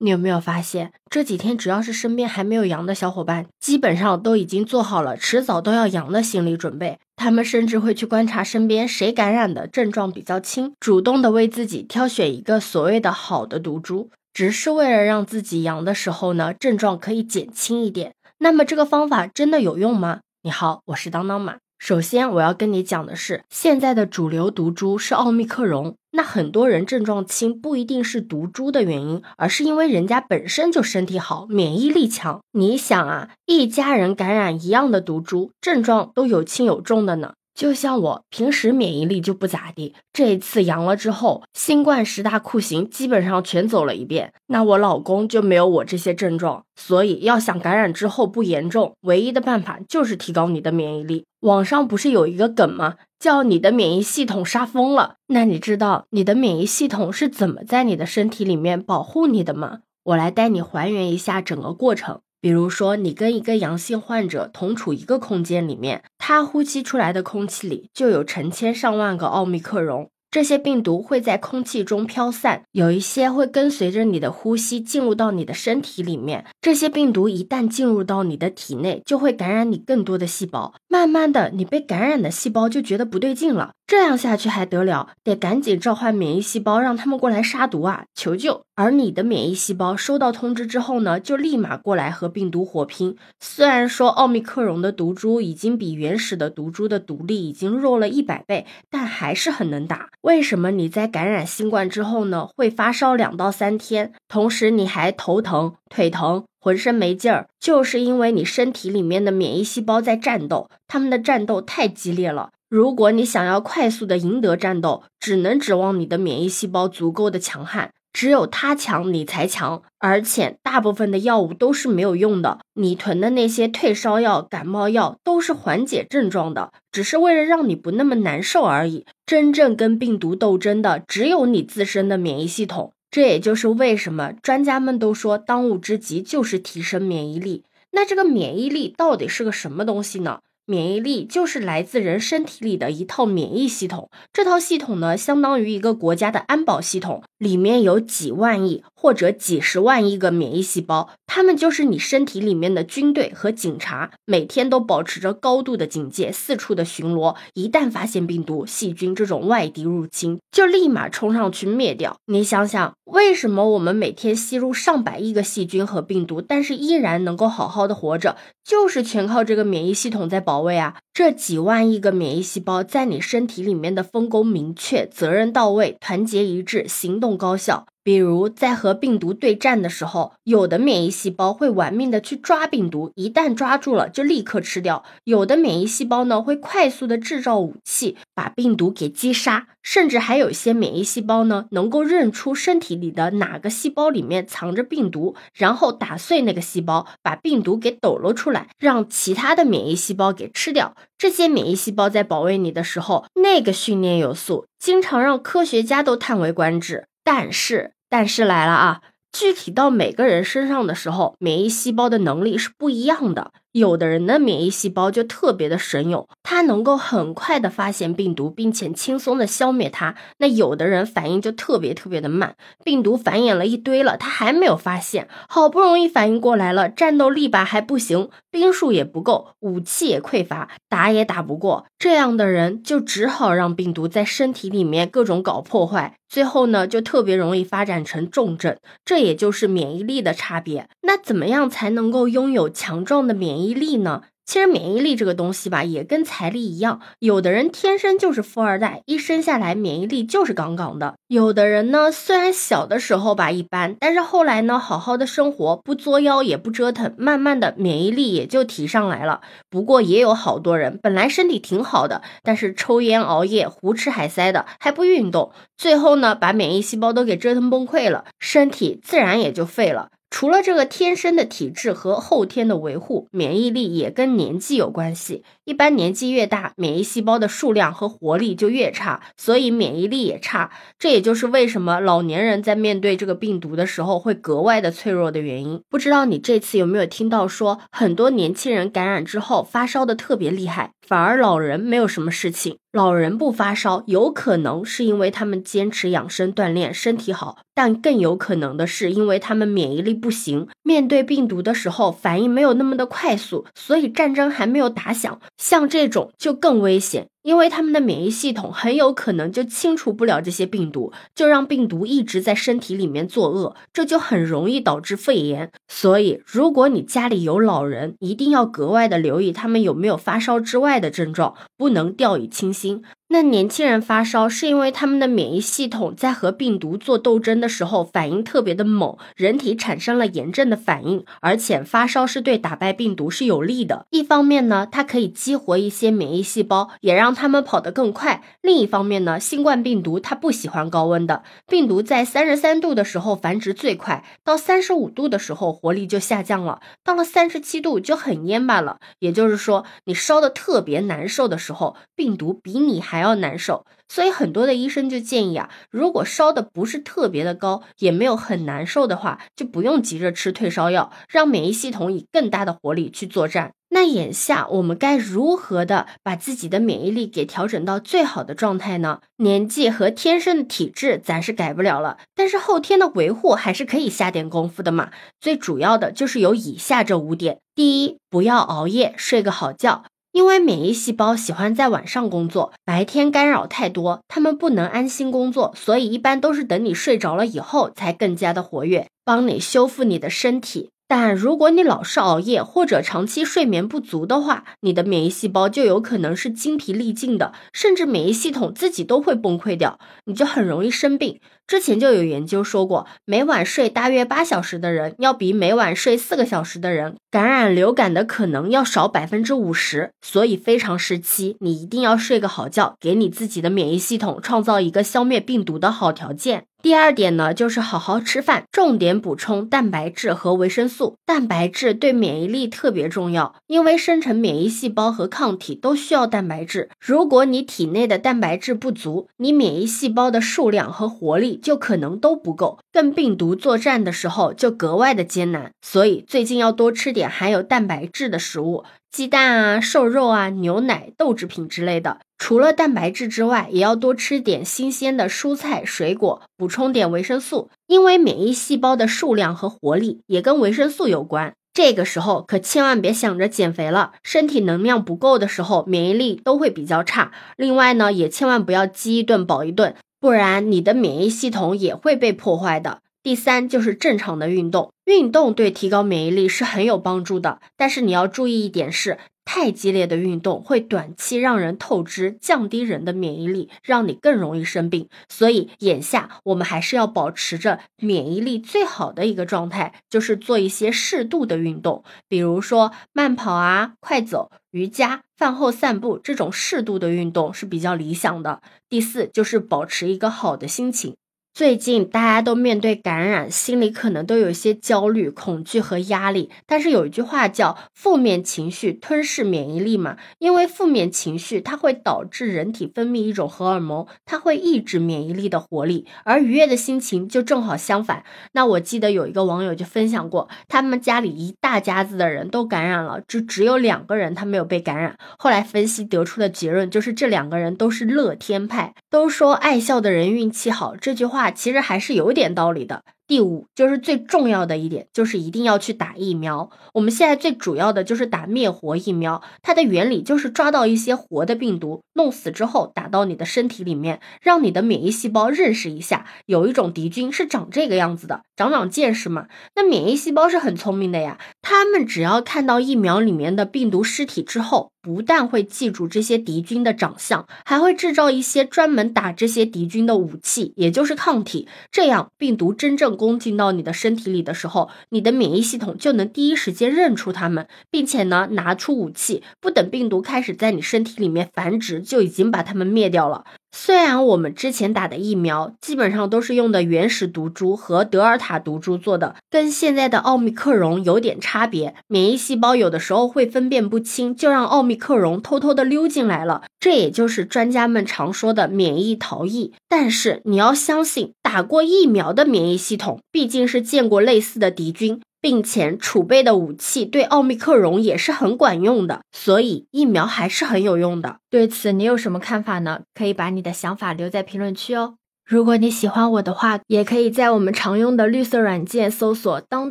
你有没有发现，这几天只要是身边还没有阳的小伙伴，基本上都已经做好了迟早都要阳的心理准备。他们甚至会去观察身边谁感染的症状比较轻，主动的为自己挑选一个所谓的好的毒株，只是为了让自己阳的时候呢，症状可以减轻一点。那么这个方法真的有用吗？你好，我是当当马。首先我要跟你讲的是，现在的主流毒株是奥密克戎。那很多人症状轻，不一定是毒株的原因，而是因为人家本身就身体好，免疫力强。你想啊，一家人感染一样的毒株，症状都有轻有重的呢。就像我平时免疫力就不咋地，这一次阳了之后，新冠十大酷刑基本上全走了一遍。那我老公就没有我这些症状，所以要想感染之后不严重，唯一的办法就是提高你的免疫力。网上不是有一个梗吗？叫你的免疫系统杀疯了。那你知道你的免疫系统是怎么在你的身体里面保护你的吗？我来带你还原一下整个过程。比如说，你跟一个阳性患者同处一个空间里面，他呼吸出来的空气里就有成千上万个奥密克戎。这些病毒会在空气中飘散，有一些会跟随着你的呼吸进入到你的身体里面。这些病毒一旦进入到你的体内，就会感染你更多的细胞。慢慢的，你被感染的细胞就觉得不对劲了。这样下去还得了？得赶紧召唤免疫细胞，让他们过来杀毒啊！求救！而你的免疫细胞收到通知之后呢，就立马过来和病毒火拼。虽然说奥密克戎的毒株已经比原始的毒株的毒力已经弱了一百倍，但还是很能打。为什么你在感染新冠之后呢，会发烧两到三天，同时你还头疼、腿疼、浑身没劲儿？就是因为你身体里面的免疫细胞在战斗，他们的战斗太激烈了。如果你想要快速的赢得战斗，只能指望你的免疫细胞足够的强悍。只有它强，你才强。而且大部分的药物都是没有用的，你囤的那些退烧药、感冒药都是缓解症状的，只是为了让你不那么难受而已。真正跟病毒斗争的，只有你自身的免疫系统。这也就是为什么专家们都说，当务之急就是提升免疫力。那这个免疫力到底是个什么东西呢？免疫力就是来自人身体里的一套免疫系统，这套系统呢，相当于一个国家的安保系统，里面有几万亿或者几十万亿个免疫细胞，它们就是你身体里面的军队和警察，每天都保持着高度的警戒，四处的巡逻，一旦发现病毒、细菌这种外敌入侵，就立马冲上去灭掉。你想想，为什么我们每天吸入上百亿个细菌和病毒，但是依然能够好好的活着，就是全靠这个免疫系统在保。位啊，这几万亿个免疫细胞在你身体里面的分工明确，责任到位，团结一致，行动高效。比如在和病毒对战的时候，有的免疫细胞会玩命的去抓病毒，一旦抓住了就立刻吃掉；有的免疫细胞呢会快速的制造武器，把病毒给击杀。甚至还有一些免疫细胞呢，能够认出身体里的哪个细胞里面藏着病毒，然后打碎那个细胞，把病毒给抖了出来，让其他的免疫细胞给吃掉。这些免疫细胞在保卫你的时候，那个训练有素，经常让科学家都叹为观止。但是。但是来了啊！具体到每个人身上的时候，免疫细胞的能力是不一样的。有的人的免疫细胞就特别的神勇，它能够很快的发现病毒，并且轻松的消灭它。那有的人反应就特别特别的慢，病毒繁衍了一堆了，他还没有发现，好不容易反应过来了，战斗力吧还不行，兵数也不够，武器也匮乏，打也打不过。这样的人就只好让病毒在身体里面各种搞破坏，最后呢就特别容易发展成重症。这也就是免疫力的差别。那怎么样才能够拥有强壮的免疫力呢？其实免疫力这个东西吧，也跟财力一样，有的人天生就是富二代，一生下来免疫力就是杠杠的；有的人呢，虽然小的时候吧一般，但是后来呢，好好的生活，不作妖也不折腾，慢慢的免疫力也就提上来了。不过也有好多人本来身体挺好的，但是抽烟熬夜、胡吃海塞的，还不运动，最后呢，把免疫细胞都给折腾崩溃了，身体自然也就废了。除了这个天生的体质和后天的维护，免疫力也跟年纪有关系。一般年纪越大，免疫细胞的数量和活力就越差，所以免疫力也差。这也就是为什么老年人在面对这个病毒的时候会格外的脆弱的原因。不知道你这次有没有听到说，很多年轻人感染之后发烧的特别厉害，反而老人没有什么事情。老人不发烧，有可能是因为他们坚持养生锻炼，身体好。但更有可能的是，因为他们免疫力不行，面对病毒的时候反应没有那么的快速，所以战争还没有打响。像这种就更危险，因为他们的免疫系统很有可能就清除不了这些病毒，就让病毒一直在身体里面作恶，这就很容易导致肺炎。所以，如果你家里有老人，一定要格外的留意他们有没有发烧之外的症状，不能掉以轻心。那年轻人发烧是因为他们的免疫系统在和病毒做斗争的时候反应特别的猛，人体产生了炎症的反应，而且发烧是对打败病毒是有利的。一方面呢，它可以激活一些免疫细胞，也让他们跑得更快；另一方面呢，新冠病毒它不喜欢高温的，病毒在三十三度的时候繁殖最快，到三十五度的时候活力就下降了，到了三十七度就很蔫巴了。也就是说，你烧的特别难受的时候，病毒比你还。还要难受，所以很多的医生就建议啊，如果烧的不是特别的高，也没有很难受的话，就不用急着吃退烧药，让免疫系统以更大的活力去作战。那眼下我们该如何的把自己的免疫力给调整到最好的状态呢？年纪和天生的体质咱是改不了了，但是后天的维护还是可以下点功夫的嘛。最主要的就是有以下这五点：第一，不要熬夜，睡个好觉。因为免疫细胞喜欢在晚上工作，白天干扰太多，它们不能安心工作，所以一般都是等你睡着了以后才更加的活跃，帮你修复你的身体。但如果你老是熬夜或者长期睡眠不足的话，你的免疫细胞就有可能是精疲力尽的，甚至免疫系统自己都会崩溃掉，你就很容易生病。之前就有研究说过，每晚睡大约八小时的人，要比每晚睡四个小时的人，感染流感的可能要少百分之五十。所以非常时期，你一定要睡个好觉，给你自己的免疫系统创造一个消灭病毒的好条件。第二点呢，就是好好吃饭，重点补充蛋白质和维生素。蛋白质对免疫力特别重要，因为生成免疫细胞和抗体都需要蛋白质。如果你体内的蛋白质不足，你免疫细胞的数量和活力就可能都不够，跟病毒作战的时候就格外的艰难。所以最近要多吃点含有蛋白质的食物。鸡蛋啊、瘦肉啊、牛奶、豆制品之类的，除了蛋白质之外，也要多吃点新鲜的蔬菜水果，补充点维生素。因为免疫细胞的数量和活力也跟维生素有关。这个时候可千万别想着减肥了，身体能量不够的时候，免疫力都会比较差。另外呢，也千万不要饥一顿饱一顿，不然你的免疫系统也会被破坏的。第三就是正常的运动，运动对提高免疫力是很有帮助的。但是你要注意一点是，太激烈的运动会短期让人透支，降低人的免疫力，让你更容易生病。所以眼下我们还是要保持着免疫力最好的一个状态，就是做一些适度的运动，比如说慢跑啊、快走、瑜伽、饭后散步这种适度的运动是比较理想的。第四就是保持一个好的心情。最近大家都面对感染，心里可能都有一些焦虑、恐惧和压力。但是有一句话叫“负面情绪吞噬免疫力”嘛，因为负面情绪它会导致人体分泌一种荷尔蒙，它会抑制免疫力的活力。而愉悦的心情就正好相反。那我记得有一个网友就分享过，他们家里一大家子的人都感染了，就只有两个人他没有被感染。后来分析得出的结论就是这两个人都是乐天派。都说爱笑的人运气好，这句话。其实还是有点道理的。第五就是最重要的一点，就是一定要去打疫苗。我们现在最主要的就是打灭活疫苗，它的原理就是抓到一些活的病毒，弄死之后打到你的身体里面，让你的免疫细胞认识一下，有一种敌军是长这个样子的，长长见识嘛。那免疫细胞是很聪明的呀，他们只要看到疫苗里面的病毒尸体之后，不但会记住这些敌军的长相，还会制造一些专门打这些敌军的武器，也就是抗体，这样病毒真正。攻进到你的身体里的时候，你的免疫系统就能第一时间认出它们，并且呢拿出武器，不等病毒开始在你身体里面繁殖，就已经把它们灭掉了。虽然我们之前打的疫苗基本上都是用的原始毒株和德尔塔毒株做的，跟现在的奥密克戎有点差别，免疫细胞有的时候会分辨不清，就让奥密克戎偷偷的溜进来了，这也就是专家们常说的免疫逃逸。但是你要相信，打过疫苗的免疫系统毕竟是见过类似的敌军，并且储备的武器对奥密克戎也是很管用的，所以疫苗还是很有用的。对此你有什么看法呢？可以把你的想法留在评论区哦。如果你喜欢我的话，也可以在我们常用的绿色软件搜索“当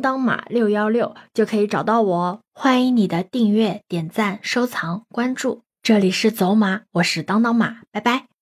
当马六幺六”就可以找到我哦。欢迎你的订阅、点赞、收藏、关注。这里是走马，我是当当马，拜拜。